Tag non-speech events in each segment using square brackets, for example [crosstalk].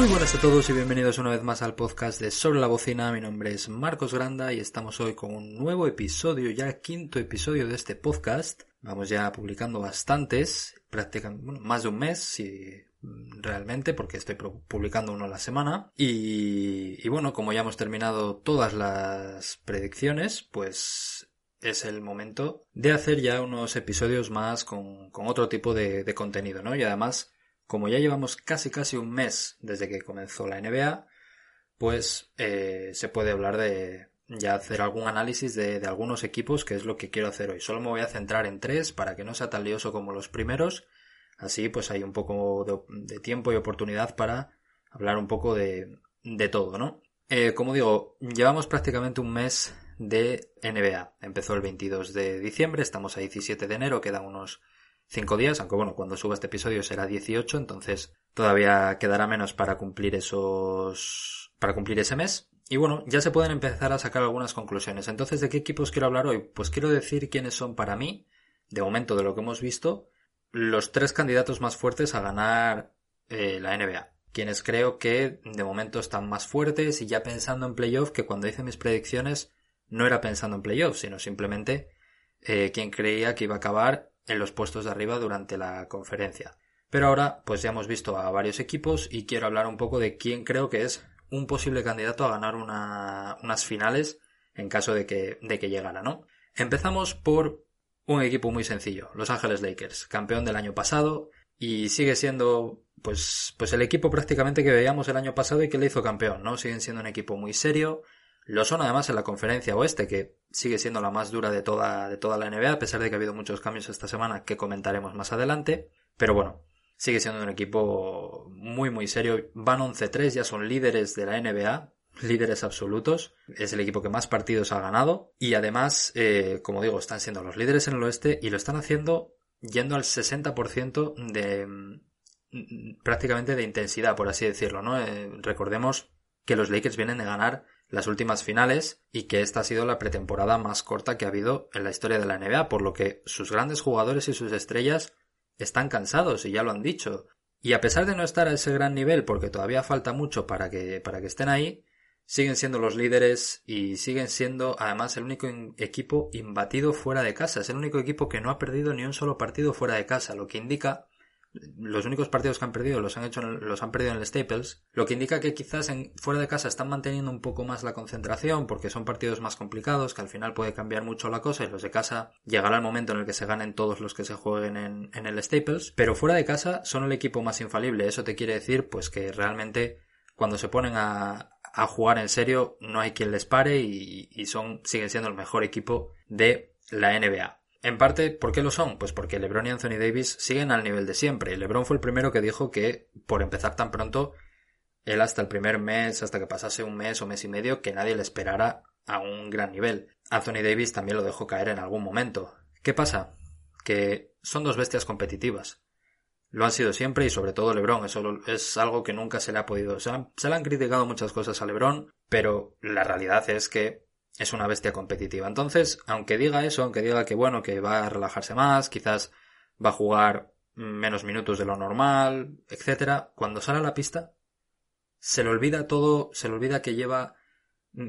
Muy buenas a todos y bienvenidos una vez más al podcast de Sobre la Bocina. Mi nombre es Marcos Granda y estamos hoy con un nuevo episodio, ya quinto episodio de este podcast. Vamos ya publicando bastantes, prácticamente más de un mes, si realmente, porque estoy publicando uno a la semana. Y, y bueno, como ya hemos terminado todas las predicciones, pues es el momento de hacer ya unos episodios más con, con otro tipo de, contenido, ¿no? Y además, como ya llevamos casi casi un mes desde que comenzó la NBA, pues eh, se puede hablar de ya hacer algún análisis de, de, algunos equipos, que es lo que quiero hacer hoy. Solo me voy a centrar en tres para que no sea tan lioso como los primeros. Así pues hay un poco de, tiempo y oportunidad para hablar un poco de, de todo, ¿no? Eh, como digo, llevamos prácticamente un mes de NBA. Empezó el 22 de diciembre, estamos a 17 de enero, quedan unos 5 días, aunque bueno, cuando suba este episodio será 18, entonces todavía quedará menos para cumplir esos, para cumplir ese mes. Y bueno, ya se pueden empezar a sacar algunas conclusiones. Entonces, ¿de qué equipos quiero hablar hoy? Pues quiero decir quiénes son para mí, de momento de lo que hemos visto, los tres candidatos más fuertes a ganar eh, la NBA. Quienes creo que de momento están más fuertes y ya pensando en playoff que cuando hice mis predicciones no era pensando en playoffs, sino simplemente eh, quien creía que iba a acabar en los puestos de arriba durante la conferencia. Pero ahora, pues ya hemos visto a varios equipos y quiero hablar un poco de quién creo que es un posible candidato a ganar una, unas finales en caso de que, de que llegara, ¿no? Empezamos por un equipo muy sencillo, Los Ángeles Lakers, campeón del año pasado y sigue siendo pues, pues el equipo prácticamente que veíamos el año pasado y que le hizo campeón, ¿no? Siguen siendo un equipo muy serio, lo son además en la conferencia oeste, que sigue siendo la más dura de toda, de toda la NBA, a pesar de que ha habido muchos cambios esta semana que comentaremos más adelante. Pero bueno, sigue siendo un equipo muy, muy serio. Van 11-3, ya son líderes de la NBA, líderes absolutos. Es el equipo que más partidos ha ganado. Y además, eh, como digo, están siendo los líderes en el oeste y lo están haciendo yendo al 60% de mm, prácticamente de intensidad, por así decirlo, ¿no? Eh, recordemos que los Lakers vienen de ganar las últimas finales y que esta ha sido la pretemporada más corta que ha habido en la historia de la NBA, por lo que sus grandes jugadores y sus estrellas están cansados y ya lo han dicho. Y a pesar de no estar a ese gran nivel, porque todavía falta mucho para que, para que estén ahí, siguen siendo los líderes y siguen siendo además el único equipo imbatido fuera de casa. Es el único equipo que no ha perdido ni un solo partido fuera de casa, lo que indica los únicos partidos que han perdido los han hecho los han perdido en el Staples, lo que indica que quizás en, fuera de casa están manteniendo un poco más la concentración porque son partidos más complicados, que al final puede cambiar mucho la cosa y los de casa llegará el momento en el que se ganen todos los que se jueguen en, el Staples, pero fuera de casa son el equipo más infalible, eso te quiere decir pues que realmente cuando se ponen a, a jugar en serio no hay quien les pare y, y son siguen siendo el mejor equipo de la NBA. En parte, ¿por qué lo son? Pues porque LeBron y Anthony Davis siguen al nivel de siempre. LeBron fue el primero que dijo que, por empezar tan pronto, él hasta el primer mes, hasta que pasase un mes o mes y medio, que nadie le esperara a un gran nivel. Anthony Davis también lo dejó caer en algún momento. ¿Qué pasa? Que son dos bestias competitivas. Lo han sido siempre y sobre todo LeBron. Eso es algo que nunca se le ha podido. Se, se le han criticado muchas cosas a LeBron, pero la realidad es que es una bestia competitiva. Entonces, aunque diga eso, aunque diga que bueno, que va a relajarse más, quizás va a jugar menos minutos de lo normal, etcétera, cuando sale a la pista, se le olvida todo, se le olvida que lleva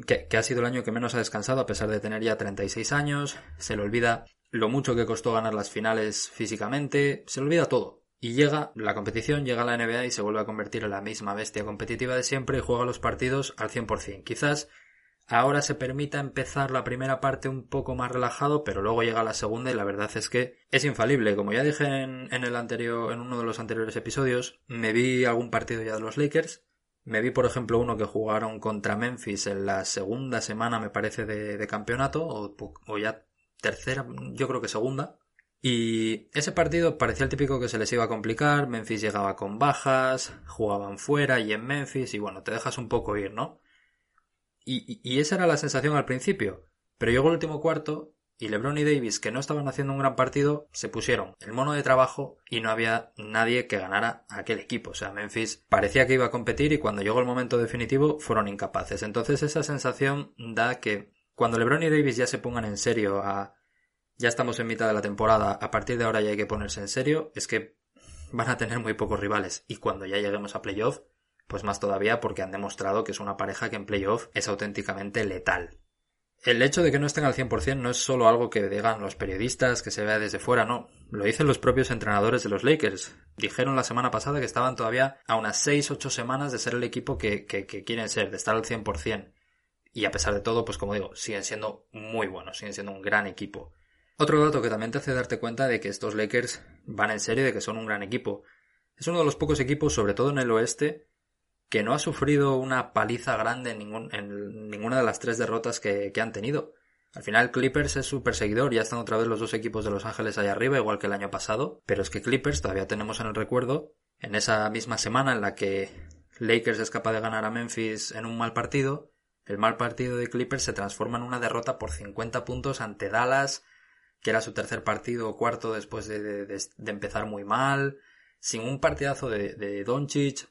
que, que, ha sido el año que menos ha descansado a pesar de tener ya 36 años, se le olvida lo mucho que costó ganar las finales físicamente, se le olvida todo. Y llega la competición, llega la NBA y se vuelve a convertir en la misma bestia competitiva de siempre y juega los partidos al 100%. Quizás ahora se permita empezar la primera parte un poco más relajado, pero luego llega la segunda y la verdad es que es infalible. Como ya dije en, el anterior, en uno de los anteriores episodios, me vi algún partido ya de los Lakers. Me vi, por ejemplo, uno que jugaron contra Memphis en la segunda semana, me parece, de, campeonato, o, o ya tercera, yo creo que segunda. Y ese partido parecía el típico que se les iba a complicar, Memphis llegaba con bajas, jugaban fuera y en Memphis, y bueno, te dejas un poco ir, ¿no? Y, esa era la sensación al principio. Pero llegó el último cuarto y LeBron y Davis, que no estaban haciendo un gran partido, se pusieron el mono de trabajo y no había nadie que ganara a aquel equipo. O sea, Memphis parecía que iba a competir y cuando llegó el momento definitivo fueron incapaces. Entonces esa sensación da que cuando LeBron y Davis ya se pongan en serio a... Ya estamos en mitad de la temporada, a partir de ahora ya hay que ponerse en serio, es que van a tener muy pocos rivales y cuando ya lleguemos a playoff pues más todavía porque han demostrado que es una pareja que en playoff es auténticamente letal. El hecho de que no estén al 100% no es solo algo que digan los periodistas, que se vea desde fuera, no. Lo dicen los propios entrenadores de los Lakers. Dijeron la semana pasada que estaban todavía a unas 6-8 semanas de ser el equipo que, que, que quieren ser, de estar al 100%. Y a pesar de todo, pues como digo, siguen siendo muy buenos, siguen siendo un gran equipo. Otro dato que también te hace darte cuenta de que estos Lakers van en serio de que son un gran equipo. Es uno de los pocos equipos, sobre todo en el oeste, que no ha sufrido una paliza grande en, ningún, en ninguna de las tres derrotas que, han tenido. Al final Clippers es su perseguidor, ya están otra vez los dos equipos de Los Ángeles allá arriba, igual que el año pasado, pero es que Clippers todavía tenemos en el recuerdo, en esa misma semana en la que Lakers es capaz de ganar a Memphis en un mal partido, el mal partido de Clippers se transforma en una derrota por 50 puntos ante Dallas, que era su tercer partido o cuarto después de, de, de, empezar muy mal, sin un partidazo de, de Doncic.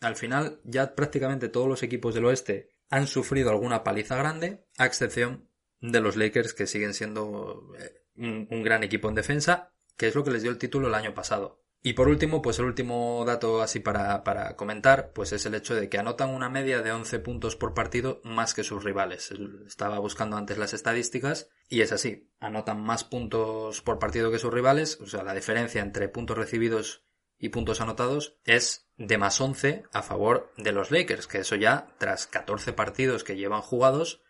Al final, ya prácticamente todos los equipos del oeste han sufrido alguna paliza grande, a excepción de los Lakers, que siguen siendo eh, un, gran equipo en defensa, que es lo que les dio el título el año pasado. Y por último, pues el último dato así para, para, comentar, pues es el hecho de que anotan una media de 11 puntos por partido más que sus rivales. Estaba buscando antes las estadísticas y es así. Anotan más puntos por partido que sus rivales, o sea, la diferencia entre puntos recibidos y puntos anotados es de más 11 a favor de los Lakers, que eso ya, tras 14 partidos que llevan jugados,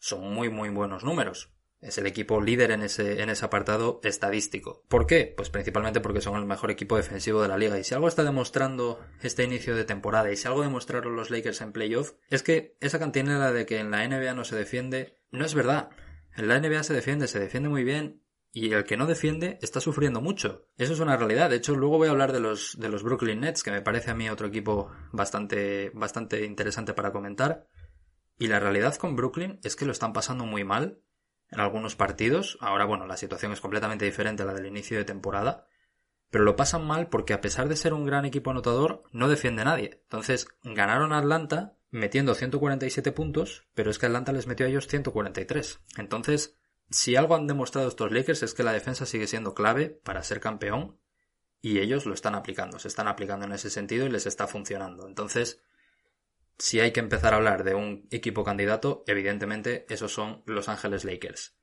son muy muy buenos números. Es el equipo líder en ese, en ese apartado estadístico. ¿Por qué? Pues principalmente porque son el mejor equipo defensivo de la liga. Y si algo está demostrando este inicio de temporada y si algo demostraron los Lakers en playoff, es que esa cantinela de que en la NBA no se defiende, no es verdad. En la NBA se defiende, se defiende muy bien y el que no defiende está sufriendo mucho. Eso es una realidad. De hecho, luego voy a hablar de los, de los Brooklyn Nets, que me parece a mí otro equipo bastante, bastante interesante para comentar. Y la realidad con Brooklyn es que lo están pasando muy mal en algunos partidos. Ahora, bueno, la situación es completamente diferente a la del inicio de temporada. Pero lo pasan mal porque a pesar de ser un gran equipo anotador, no defiende nadie. Entonces, ganaron a Atlanta metiendo 147 puntos, pero es que Atlanta les metió a ellos 143. Entonces, si algo han demostrado estos Lakers es que la defensa sigue siendo clave para ser campeón y ellos lo están aplicando, se están aplicando en ese sentido y les está funcionando. Entonces, si hay que empezar a hablar de un equipo candidato, evidentemente esos son Los Ángeles Lakers.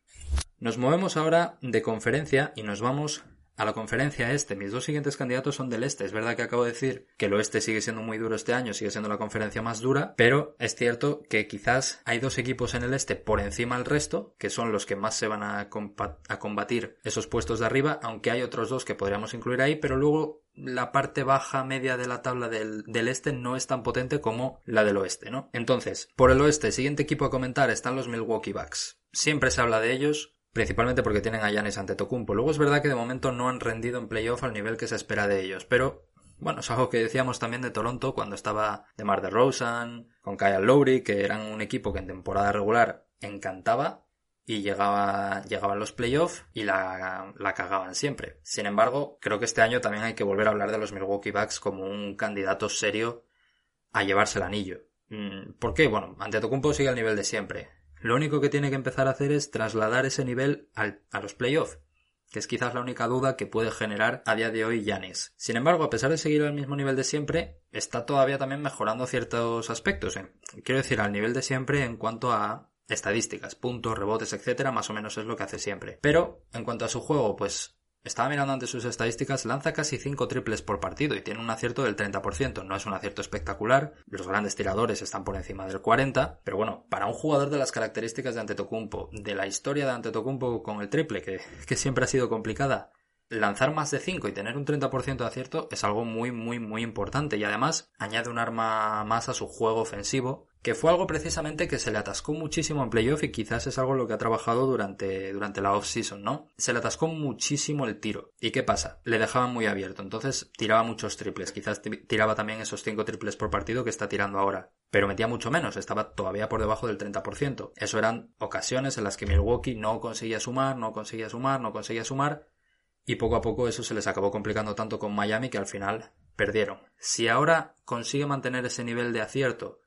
Nos movemos ahora de conferencia y nos vamos a la conferencia este. Mis dos siguientes candidatos son del este. Es verdad que acabo de decir que el oeste sigue siendo muy duro este año, sigue siendo la conferencia más dura, pero es cierto que quizás hay dos equipos en el este por encima del resto, que son los que más se van a, combatir esos puestos de arriba, aunque hay otros dos que podríamos incluir ahí, pero luego la parte baja media de la tabla del, del, este no es tan potente como la del oeste, ¿no? Entonces, por el oeste, siguiente equipo a comentar están los Milwaukee Bucks. Siempre se habla de ellos, principalmente porque tienen a Giannis Antetokounmpo. Luego es verdad que de momento no han rendido en playoff al nivel que se espera de ellos, pero bueno, es algo que decíamos también de Toronto cuando estaba de Mar de Rosen, con Kyle Lowry, que eran un equipo que en temporada regular encantaba y llegaba, llegaban los playoffs y la, la cagaban siempre. Sin embargo, creo que este año también hay que volver a hablar de los Milwaukee Bucks como un candidato serio a llevarse el anillo. Mm, ¿Por qué? Bueno, Antetokounmpo sigue al nivel de siempre. Lo único que tiene que empezar a hacer es trasladar ese nivel a los playoffs, que es quizás la única duda que puede generar a día de hoy Yanis. Sin embargo, a pesar de seguir al mismo nivel de siempre, está todavía también mejorando ciertos aspectos. ¿eh? Quiero decir, al nivel de siempre en cuanto a estadísticas, puntos, rebotes, etcétera, más o menos es lo que hace siempre. Pero, en cuanto a su juego, pues estaba mirando ante sus estadísticas, lanza casi 5 triples por partido y tiene un acierto del 30%. No es un acierto espectacular, los grandes tiradores están por encima del 40%, pero bueno, para un jugador de las características de Antetokounmpo, de la historia de Antetokounmpo con el triple, que, que siempre ha sido complicada, lanzar más de 5 y tener un 30% de acierto es algo muy, muy, muy importante y además añade un arma más a su juego ofensivo que fue algo precisamente que se le atascó muchísimo en playoff y quizás es algo lo que ha trabajado durante, durante la off-season, ¿no? Se le atascó muchísimo el tiro. ¿Y qué pasa? Le dejaban muy abierto, entonces tiraba muchos triples, quizás tiraba también esos 5 triples por partido que está tirando ahora, pero metía mucho menos, estaba todavía por debajo del 30%. Eso eran ocasiones en las que Milwaukee no conseguía sumar, no conseguía sumar, no conseguía sumar, y poco a poco eso se les acabó complicando tanto con Miami que al final perdieron. Si ahora consigue mantener ese nivel de acierto,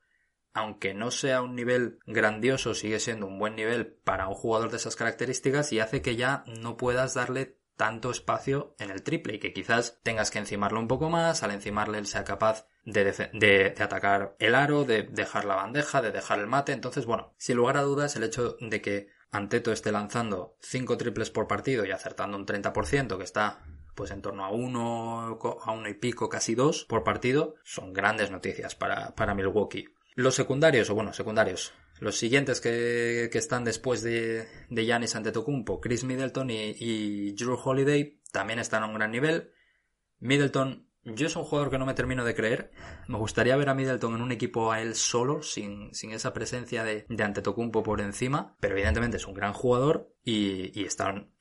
aunque no sea un nivel grandioso, sigue siendo un buen nivel para un jugador de esas características y hace que ya no puedas darle tanto espacio en el triple y que quizás tengas que encimarlo un poco más, al encimarle él sea capaz de, de, atacar el aro, de dejar la bandeja, de dejar el mate. Entonces, bueno, sin lugar a dudas, el hecho de que Anteto esté lanzando 5 triples por partido y acertando un 30%, que está pues en torno a uno, a uno y pico, casi dos por partido, son grandes noticias para, para Milwaukee. Los secundarios, o bueno, secundarios, los siguientes que, están después de, de Giannis Antetokounmpo, Chris Middleton y, Drew Holiday, también están a un gran nivel. Middleton, yo es un jugador que no me termino de creer. Me gustaría ver a Middleton en un equipo a él solo, sin, sin esa presencia de, de Antetokounmpo por encima, pero evidentemente es un gran jugador y, y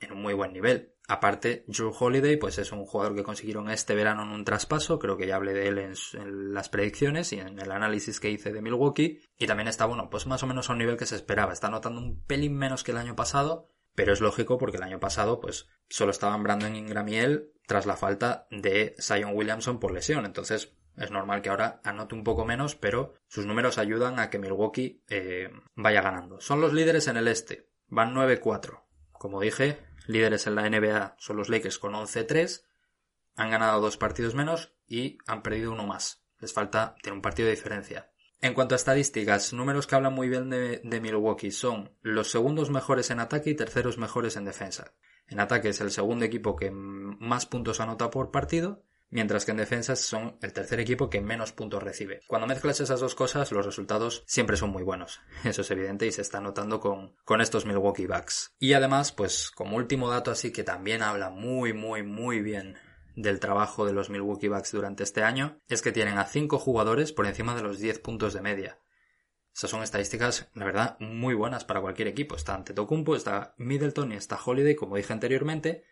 en un muy buen nivel. Aparte, Drew Holiday, pues es un jugador que consiguieron este verano en un traspaso, creo que ya hablé de él en, las predicciones y en el análisis que hice de Milwaukee, y también está, bueno, pues más o menos a un nivel que se esperaba, está notando un pelín menos que el año pasado, pero es lógico porque el año pasado, pues, solo estaban Brandon Ingram y él tras la falta de Zion Williamson por lesión, entonces es normal que ahora anote un poco menos, pero sus números ayudan a que Milwaukee eh, vaya ganando. Son los líderes en el este, van 9-4. Como dije, líderes en la NBA son los Lakers con 11-3, han ganado dos partidos menos y han perdido uno más. Les falta, tiene un partido de diferencia. En cuanto a estadísticas, números que hablan muy bien de, de, Milwaukee son los segundos mejores en ataque y terceros mejores en defensa. En ataque es el segundo equipo que más puntos anota por partido mientras que en defensa son el tercer equipo que menos puntos recibe. Cuando mezclas esas dos cosas, los resultados siempre son muy buenos. [laughs] Eso es evidente y se está notando con, con estos Milwaukee Bucks. Y además, pues como último dato así que también habla muy, muy, muy bien del trabajo de los Milwaukee Bucks durante este año, es que tienen a 5 jugadores por encima de los 10 puntos de media. Esas son estadísticas, la verdad, muy buenas para cualquier equipo. Está Antetokounmpo, está Middleton y está Holiday, como dije anteriormente,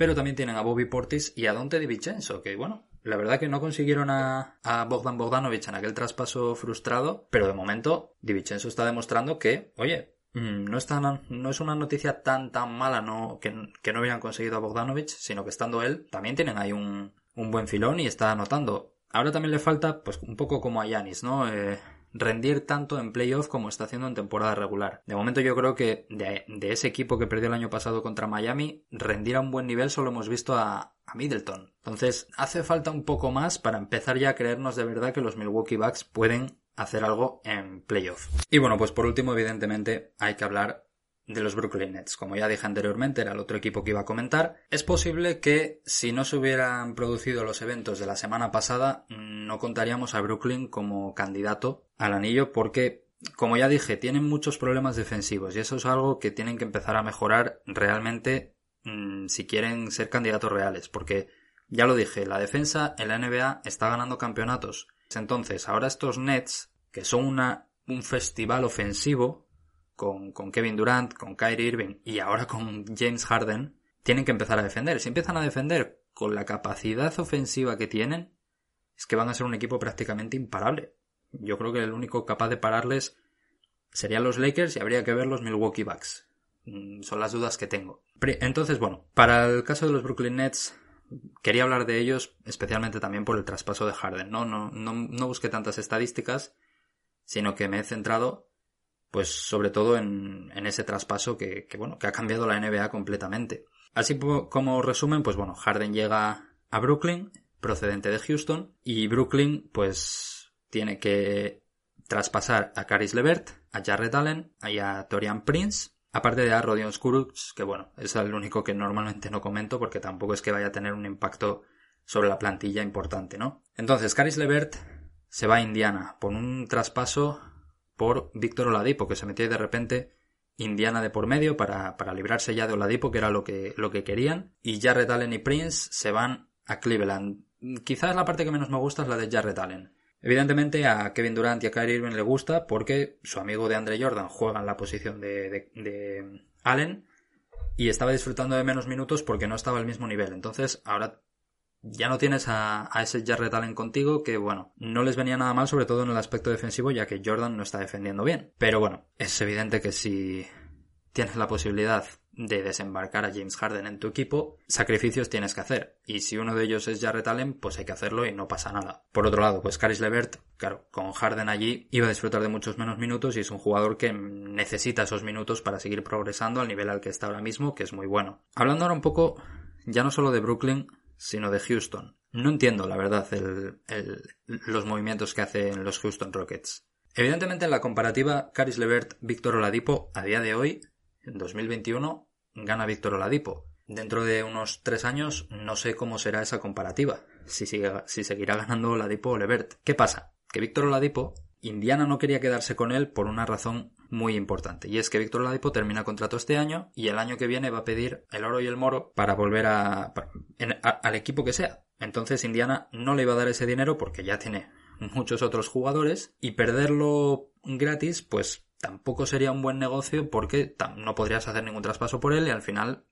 pero también tienen a Bobby Portis y a Dante Di Vincenzo, que bueno, la verdad que no consiguieron a, Bogdan Bogdanovic en aquel traspaso frustrado, pero de momento Di Vincenzo está demostrando que, oye, mm, no es, no es una noticia tan tan mala no, que, no habían conseguido a Bogdanovic, sino que estando él, también tienen ahí un, un buen filón y está anotando. Ahora también le falta, pues un poco como a Yanis, ¿no? Eh, rendir tanto en playoff como está haciendo en temporada regular. De momento yo creo que de, ese equipo que perdió el año pasado contra Miami, rendir a un buen nivel solo hemos visto a, a Middleton. Entonces hace falta un poco más para empezar ya a creernos de verdad que los Milwaukee Bucks pueden hacer algo en playoff. Y bueno, pues por último, evidentemente, hay que hablar de los Brooklyn Nets. Como ya dije anteriormente, era el otro equipo que iba a comentar. Es posible que si no se hubieran producido los eventos de la semana pasada, no contaríamos a Brooklyn como candidato al anillo porque, como ya dije, tienen muchos problemas defensivos y eso es algo que tienen que empezar a mejorar realmente mm, si quieren ser candidatos reales. Porque, ya lo dije, la defensa en la NBA está ganando campeonatos. Entonces, ahora estos Nets, que son una, un festival ofensivo, con, Kevin Durant, con Kyrie Irving y ahora con James Harden, tienen que empezar a defender. Si empiezan a defender con la capacidad ofensiva que tienen, es que van a ser un equipo prácticamente imparable. Yo creo que el único capaz de pararles serían los Lakers y habría que ver los Milwaukee Bucks. Mm, son las dudas que tengo. Entonces, bueno, para el caso de los Brooklyn Nets, quería hablar de ellos especialmente también por el traspaso de Harden. No, no, no, no busqué tantas estadísticas, sino que me he centrado pues sobre todo en, ese traspaso que, bueno, que ha cambiado la NBA completamente. Así como resumen, pues bueno, Harden llega a Brooklyn, procedente de Houston, y Brooklyn pues tiene que traspasar a Caris Levert, a Jarrett Allen y a Torian Prince, aparte de a Rodion Skurucs, que bueno, es el único que normalmente no comento porque tampoco es que vaya a tener un impacto sobre la plantilla importante, ¿no? Entonces, Caris Levert se va a Indiana por un traspaso por Víctor Oladipo, que se metió de repente Indiana de por medio para, para, librarse ya de Oladipo, que era lo que, lo que querían. Y Jarrett Allen y Prince se van a Cleveland. Quizás la parte que menos me gusta es la de Jarrett Allen. Evidentemente a Kevin Durant y a Kyrie Irving le gusta porque su amigo de Andre Jordan juega en la posición de, de, de Allen y estaba disfrutando de menos minutos porque no estaba al mismo nivel. Entonces ahora ya no tienes a, ese Jarrett Allen contigo que, bueno, no les venía nada mal, sobre todo en el aspecto defensivo, ya que Jordan no está defendiendo bien. Pero bueno, es evidente que si tienes la posibilidad de desembarcar a James Harden en tu equipo, sacrificios tienes que hacer. Y si uno de ellos es Jarrett Allen, pues hay que hacerlo y no pasa nada. Por otro lado, pues Caris Levert, claro, con Harden allí iba a disfrutar de muchos menos minutos y es un jugador que necesita esos minutos para seguir progresando al nivel al que está ahora mismo, que es muy bueno. Hablando ahora un poco ya no solo de Brooklyn, sino de Houston. No entiendo, la verdad, los movimientos que hacen los Houston Rockets. Evidentemente, en la comparativa, Caris Levert, Víctor Oladipo, a día de hoy, en 2021, gana Víctor Oladipo. Dentro de unos tres años, no sé cómo será esa comparativa, si, si seguirá ganando Oladipo o Levert. ¿Qué pasa? Que Víctor Oladipo, Indiana no quería quedarse con él por una razón muy importante. Y es que Víctor Oladipo termina contrato este año y el año que viene va a pedir el oro y el moro para volver a, al equipo que sea. Entonces Indiana no le iba a dar ese dinero porque ya tiene muchos otros jugadores y perderlo gratis pues tampoco sería un buen negocio porque no podrías hacer ningún traspaso por él y al final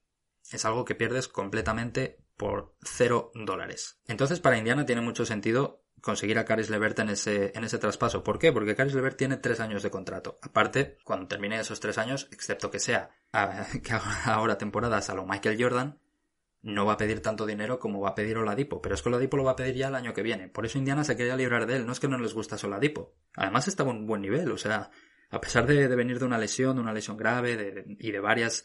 es algo que pierdes completamente por cero dólares. Entonces para Indiana tiene mucho sentido conseguir a Caris Levert en ese, en ese traspaso. ¿Por qué? Porque Caris Levert tiene tres años de contrato. Aparte, cuando termine esos tres años, excepto que sea [laughs] que ahora temporadas a Michael Jordan, no va a pedir tanto dinero como va a pedir Oladipo, pero es que Oladipo lo va a pedir ya el año que viene. Por eso Indiana se quería librar de él, no es que no les gusta Oladipo. Además estaba en un buen nivel, o sea, a pesar de, venir de una lesión, de una lesión grave y de varias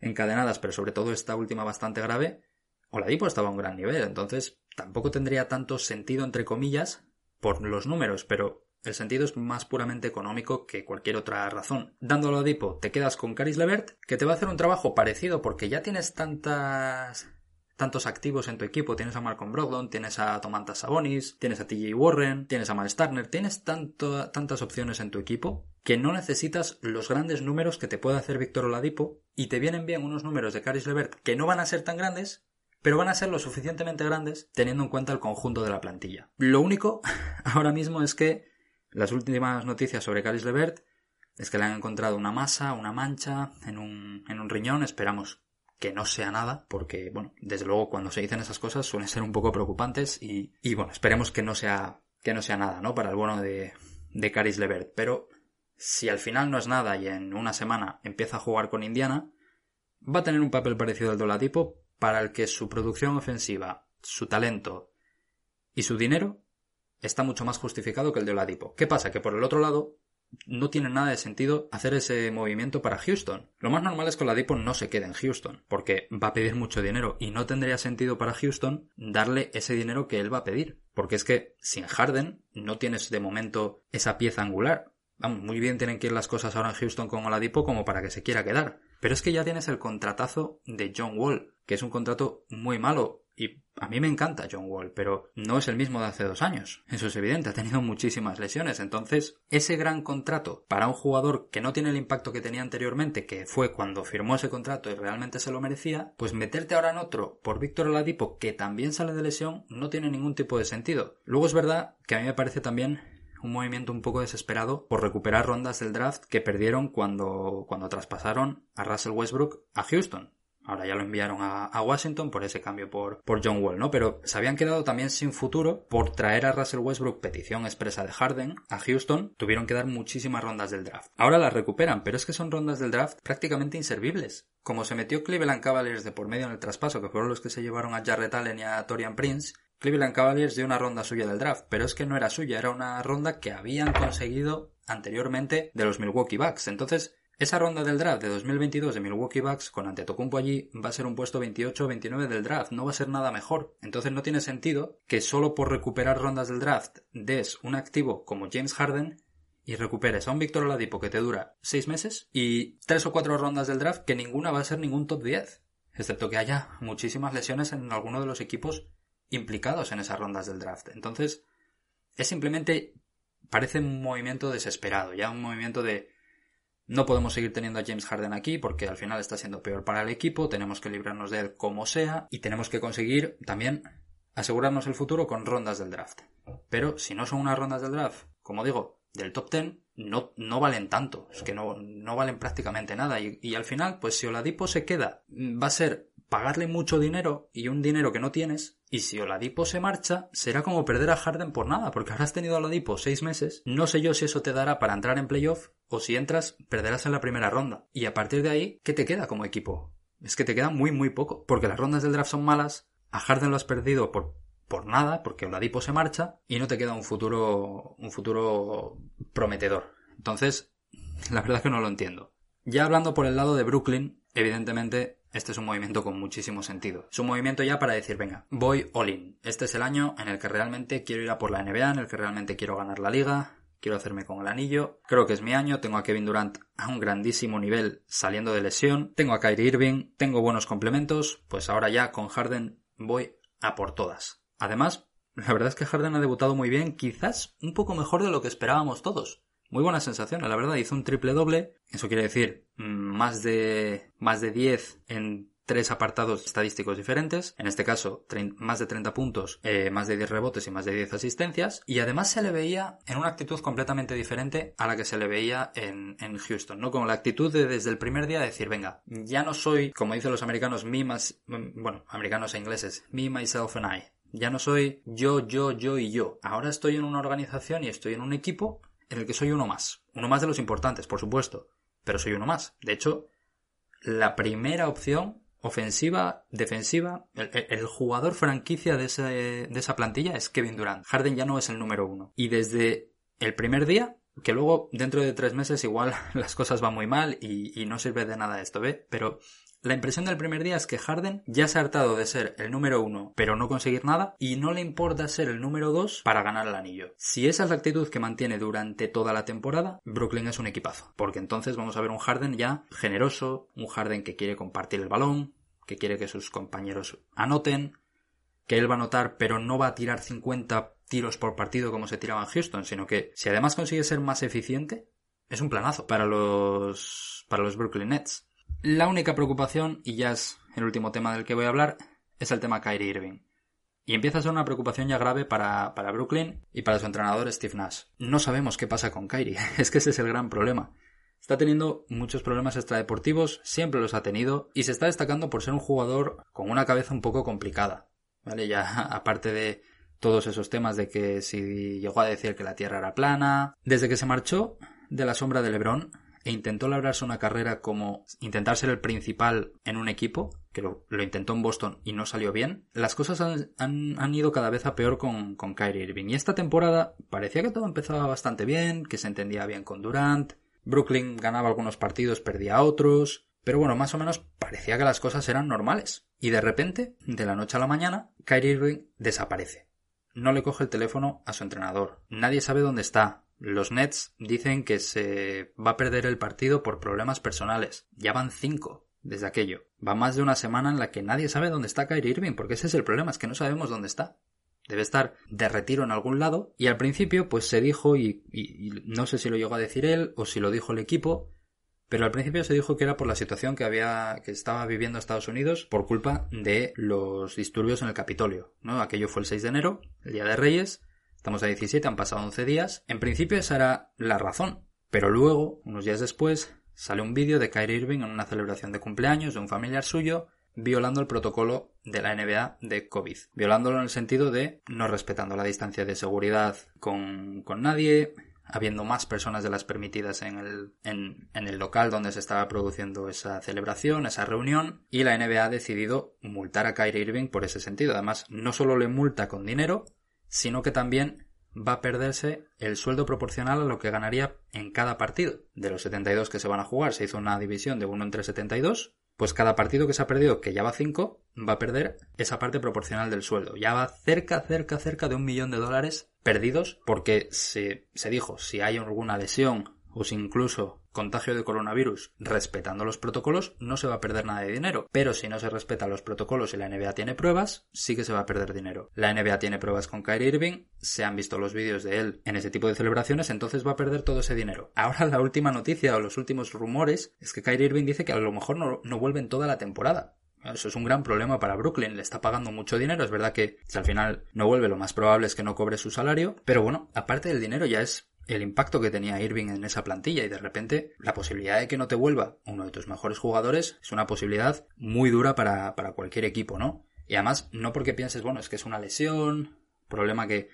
encadenadas, pero sobre todo esta última bastante grave, Oladipo estaba a un gran nivel, entonces tampoco tendría tanto sentido, entre comillas, por los números, pero el sentido es más puramente económico que cualquier otra razón. Dándolo a Oladipo, te quedas con Caris Levert, que te va a hacer un trabajo parecido porque ya tienes tantas tantos activos en tu equipo. Tienes a Malcolm Brogdon, tienes a Tomantas Sabonis, tienes a TJ Warren, tienes a Miles Turner, tienes tantas opciones en tu equipo que no necesitas los grandes números que te puede hacer Víctor Oladipo y te vienen bien unos números de Caris Levert que no van a ser tan grandes pero van a ser lo suficientemente grandes teniendo en cuenta el conjunto de la plantilla. Lo único [laughs] ahora mismo es que las últimas noticias sobre Caris Levert es que le han encontrado una masa, una mancha en un, en un riñón. Esperamos que no sea nada, porque, bueno, desde luego cuando se dicen esas cosas suelen ser un poco preocupantes y, y bueno, esperemos que no sea, que no sea nada, ¿no? Para el bueno de, de Caris Levert. Pero si al final no es nada y en una semana empieza a jugar con Indiana, va a tener un papel parecido al Dolatipo, para el que su producción ofensiva, su talento y su dinero está mucho más justificado que el de Oladipo. ¿Qué pasa? Que por el otro lado, no tiene nada de sentido hacer ese movimiento para Houston. Lo más normal es que Oladipo no se quede en Houston, porque va a pedir mucho dinero y no tendría sentido para Houston darle ese dinero que él va a pedir. Porque es que sin Harden no tienes de momento esa pieza angular. Vamos, muy bien tienen que ir las cosas ahora en Houston con Oladipo como para que se quiera quedar. Pero es que ya tienes el contratazo de John Wall, que es un contrato muy malo. Y a mí me encanta John Wall, pero no es el mismo de hace dos años. Eso es evidente, ha tenido muchísimas lesiones. Entonces, ese gran contrato para un jugador que no tiene el impacto que tenía anteriormente, que fue cuando firmó ese contrato y realmente se lo merecía, pues meterte ahora en otro por Víctor Oladipo, que también sale de lesión, no tiene ningún tipo de sentido. Luego es verdad que a mí me parece también un movimiento un poco desesperado por recuperar rondas del draft que perdieron cuando, cuando traspasaron a Russell Westbrook a Houston. Ahora ya lo enviaron a, Washington por ese cambio por, por, John Wall, ¿no? Pero se habían quedado también sin futuro por traer a Russell Westbrook petición expresa de Harden a Houston. Tuvieron que dar muchísimas rondas del draft. Ahora las recuperan, pero es que son rondas del draft prácticamente inservibles. Como se metió Cleveland Cavaliers de por medio en el traspaso, que fueron los que se llevaron a Jarrett Allen y a Torian Prince, Cleveland Cavaliers dio una ronda suya del draft, pero es que no era suya, era una ronda que habían conseguido anteriormente de los Milwaukee Bucks. Entonces, esa ronda del draft de 2022 de Milwaukee Bucks con Antetokounmpo allí va a ser un puesto 28 o 29 del draft, no va a ser nada mejor. Entonces no tiene sentido que solo por recuperar rondas del draft des un activo como James Harden y recuperes a un Víctor Oladipo que te dura 6 meses y 3 o 4 rondas del draft que ninguna va a ser ningún top 10. Excepto que haya muchísimas lesiones en alguno de los equipos implicados en esas rondas del draft. Entonces, es simplemente, parece un movimiento desesperado, ya un movimiento de no podemos seguir teniendo a James Harden aquí porque al final está siendo peor para el equipo, tenemos que librarnos de él como sea y tenemos que conseguir también asegurarnos el futuro con rondas del draft. Pero si no son unas rondas del draft, como digo, del top 10, no, no valen tanto, es que no, no valen prácticamente nada y, y al final, pues si Oladipo se queda, va a ser pagarle mucho dinero y un dinero que no tienes, y si Oladipo se marcha, será como perder a Harden por nada, porque habrás tenido a Oladipo seis meses, no sé yo si eso te dará para entrar en playoff, o si entras, perderás en la primera ronda. Y a partir de ahí, ¿qué te queda como equipo? Es que te queda muy muy poco, porque las rondas del draft son malas, a Harden lo has perdido por, por nada, porque Oladipo se marcha, y no te queda un futuro, un futuro prometedor. Entonces, la verdad es que no lo entiendo. Ya hablando por el lado de Brooklyn, evidentemente este es un movimiento con muchísimo sentido. Es un movimiento ya para decir, venga, voy all in. Este es el año en el que realmente quiero ir a por la NBA, en el que realmente quiero ganar la liga, quiero hacerme con el anillo. Creo que es mi año, tengo a Kevin Durant a un grandísimo nivel saliendo de lesión, tengo a Kyrie Irving, tengo buenos complementos, pues ahora ya con Harden voy a por todas. Además, la verdad es que Harden ha debutado muy bien, quizás un poco mejor de lo que esperábamos todos. Muy buena sensación, la verdad, hizo un triple doble, eso quiere decir mm, más de más de 10 en tres apartados estadísticos diferentes, en este caso más de 30 puntos, eh, más de 10 rebotes y más de 10 asistencias, y además se le veía en una actitud completamente diferente a la que se le veía en, en Houston, ¿no? Con la actitud de desde el primer día decir, venga, ya no soy, como dicen los americanos, me, más, bueno, americanos e ingleses, me, myself and I. Ya no soy yo, yo, yo y yo. Ahora estoy en una organización y estoy en un equipo en el que soy uno más. Uno más de los importantes, por supuesto, pero soy uno más. De hecho, la primera opción ofensiva, defensiva, el, jugador franquicia de, de esa plantilla es Kevin Durant. Harden ya no es el número uno. Y desde el primer día, que luego dentro de tres meses igual [laughs] las cosas van muy mal y, y no sirve de nada esto, ¿ve? Pero la impresión del primer día es que Harden ya se ha hartado de ser el número uno pero no conseguir nada y no le importa ser el número dos para ganar el anillo. Si esa es la actitud que mantiene durante toda la temporada, Brooklyn es un equipazo. Porque entonces vamos a ver un Harden ya generoso, un Harden que quiere compartir el balón, que quiere que sus compañeros anoten, que él va a anotar pero no va a tirar 50 tiros por partido como se tiraba en Houston, sino que si además consigue ser más eficiente, es un planazo para los, para los Brooklyn Nets. La única preocupación, y ya es el último tema del que voy a hablar, es el tema Kyrie Irving. Y empieza a ser una preocupación ya grave para, para Brooklyn y para su entrenador Steve Nash. No sabemos qué pasa con Kyrie, [laughs] es que ese es el gran problema. Está teniendo muchos problemas extradeportivos, siempre los ha tenido, y se está destacando por ser un jugador con una cabeza un poco complicada. ¿Vale? Ya [laughs] aparte de todos esos temas de que si llegó a decir que la Tierra era plana. Desde que se marchó de la sombra de Lebron, e intentó labrarse una carrera como intentar ser el principal en un equipo, que lo, intentó en Boston y no salió bien, las cosas han, ido cada vez a peor con, con Kyrie Irving. Y esta temporada parecía que todo empezaba bastante bien, que se entendía bien con Durant, Brooklyn ganaba algunos partidos, perdía otros, pero bueno, más o menos parecía que las cosas eran normales. Y de repente, de la noche a la mañana, Kyrie Irving desaparece. No le coge el teléfono a su entrenador. Nadie sabe dónde está. Los Nets dicen que se va a perder el partido por problemas personales. Ya van cinco desde aquello. Va más de una semana en la que nadie sabe dónde está Kyrie Irving, porque ese es el problema, es que no sabemos dónde está. Debe estar de retiro en algún lado. Y al principio, pues se dijo, y, no sé si lo llegó a decir él o si lo dijo el equipo, pero al principio se dijo que era por la situación que había, que estaba viviendo Estados Unidos por culpa de los disturbios en el Capitolio, ¿no? Aquello fue el 6 de enero, el Día de Reyes, Estamos a 17, han pasado 11 días. En principio esa era la razón. Pero luego, unos días después, sale un vídeo de Kyrie Irving en una celebración de cumpleaños de un familiar suyo violando el protocolo de la NBA de COVID. Violándolo en el sentido de no respetando la distancia de seguridad con, con nadie, habiendo más personas de las permitidas en el, en, en el local donde se estaba produciendo esa celebración, esa reunión, y la NBA ha decidido multar a Kyrie Irving por ese sentido. Además, no solo le multa con dinero, sino que también va a perderse el sueldo proporcional a lo que ganaría en cada partido. De los 72 que se van a jugar, se hizo una división de 1 entre 72, pues cada partido que se ha perdido, que ya va 5, va a perder esa parte proporcional del sueldo. Ya va cerca, cerca, cerca de un millón de dólares perdidos porque se, se dijo, si hay alguna lesión o si incluso contagio de coronavirus respetando los protocolos, no se va a perder nada de dinero. Pero si no se respetan los protocolos y la NBA tiene pruebas, sí que se va a perder dinero. La NBA tiene pruebas con Kyrie Irving, se han visto los vídeos de él en ese tipo de celebraciones, entonces va a perder todo ese dinero. Ahora la última noticia o los últimos rumores es que Kyrie Irving dice que a lo mejor no, no vuelve en toda la temporada. Eso es un gran problema para Brooklyn. Le está pagando mucho dinero. Es verdad que si al final no vuelve, lo más probable es que no cobre su salario. Pero bueno, aparte del dinero ya es el impacto que tenía Irving en esa plantilla y de repente la posibilidad de que no te vuelva uno de tus mejores jugadores es una posibilidad muy dura para, para cualquier equipo, ¿no? Y además, no porque pienses, bueno, es que es una lesión, problema que,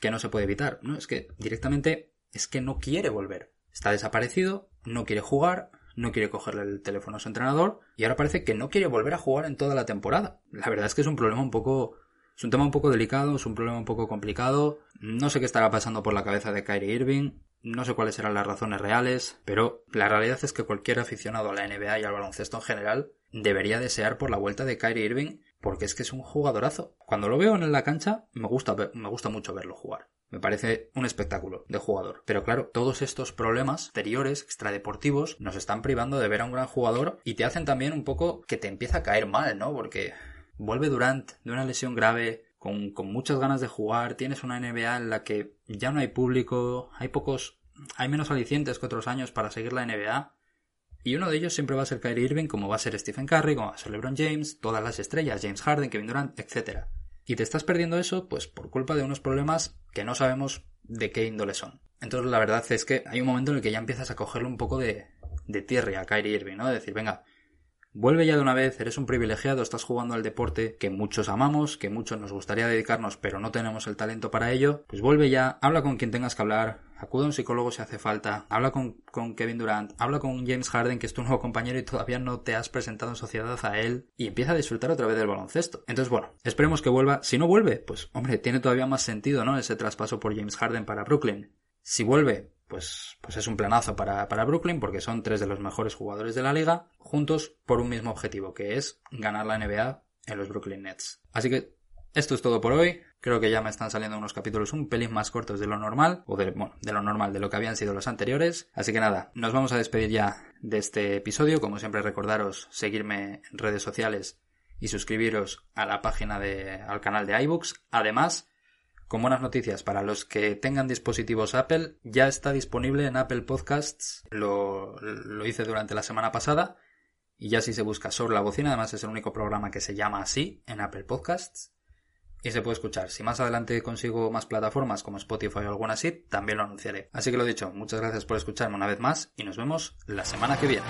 que no se puede evitar, ¿no? Es que directamente es que no quiere volver. Está desaparecido, no quiere jugar, no quiere cogerle el teléfono a su entrenador y ahora parece que no quiere volver a jugar en toda la temporada. La verdad es que es un problema un poco es un tema un poco delicado, es un problema un poco complicado. No sé qué estará pasando por la cabeza de Kyrie Irving. No sé cuáles serán las razones reales, pero la realidad es que cualquier aficionado a la NBA y al baloncesto en general debería desear por la vuelta de Kyrie Irving porque es que es un jugadorazo. Cuando lo veo en la cancha me gusta, me gusta mucho verlo jugar. Me parece un espectáculo de jugador. Pero claro, todos estos problemas exteriores, extradeportivos, nos están privando de ver a un gran jugador y te hacen también un poco que te empieza a caer mal, ¿no? Porque vuelve Durant de una lesión grave, con, muchas ganas de jugar, tienes una NBA en la que ya no hay público, hay pocos, hay menos alicientes que otros años para seguir la NBA. Y uno de ellos siempre va a ser Kyrie Irving, como va a ser Stephen Curry, como va a ser LeBron James, todas las estrellas, James Harden, Kevin Durant, etc. Y te estás perdiendo eso, pues por culpa de unos problemas que no sabemos de qué índole son. Entonces la verdad es que hay un momento en el que ya empiezas a cogerle un poco de, de tierra a Kyrie Irving, ¿no? De decir, venga, Vuelve ya de una vez, eres un privilegiado, estás jugando al deporte que muchos amamos, que muchos nos gustaría dedicarnos, pero no tenemos el talento para ello. Pues vuelve ya, habla con quien tengas que hablar, acude a un psicólogo si hace falta, habla con, con, Kevin Durant, habla con James Harden, que es tu nuevo compañero y todavía no te has presentado en sociedad a él, y empieza a disfrutar otra vez del baloncesto. Entonces, bueno, esperemos que vuelva. Si no vuelve, pues hombre, tiene todavía más sentido, ¿no? Ese traspaso por James Harden para Brooklyn. Si vuelve, pues, pues es un planazo para, para Brooklyn porque son tres de los mejores jugadores de la liga juntos por un mismo objetivo, que es ganar la NBA en los Brooklyn Nets. Así que esto es todo por hoy. Creo que ya me están saliendo unos capítulos un pelín más cortos de lo normal, o de, bueno, de lo normal, de lo que habían sido los anteriores. Así que nada, nos vamos a despedir ya de este episodio. Como siempre, recordaros seguirme en redes sociales y suscribiros a la página de, al canal de iBooks. Además, con buenas noticias para los que tengan dispositivos Apple, ya está disponible en Apple Podcasts, lo, hice durante la semana pasada, y ya si se busca sobre la bocina, además es el único programa que se llama así en Apple Podcasts, y se puede escuchar. Si más adelante consigo más plataformas como Spotify o alguna así, también lo anunciaré. Así que lo dicho, muchas gracias por escucharme una vez más y nos vemos la semana que viene.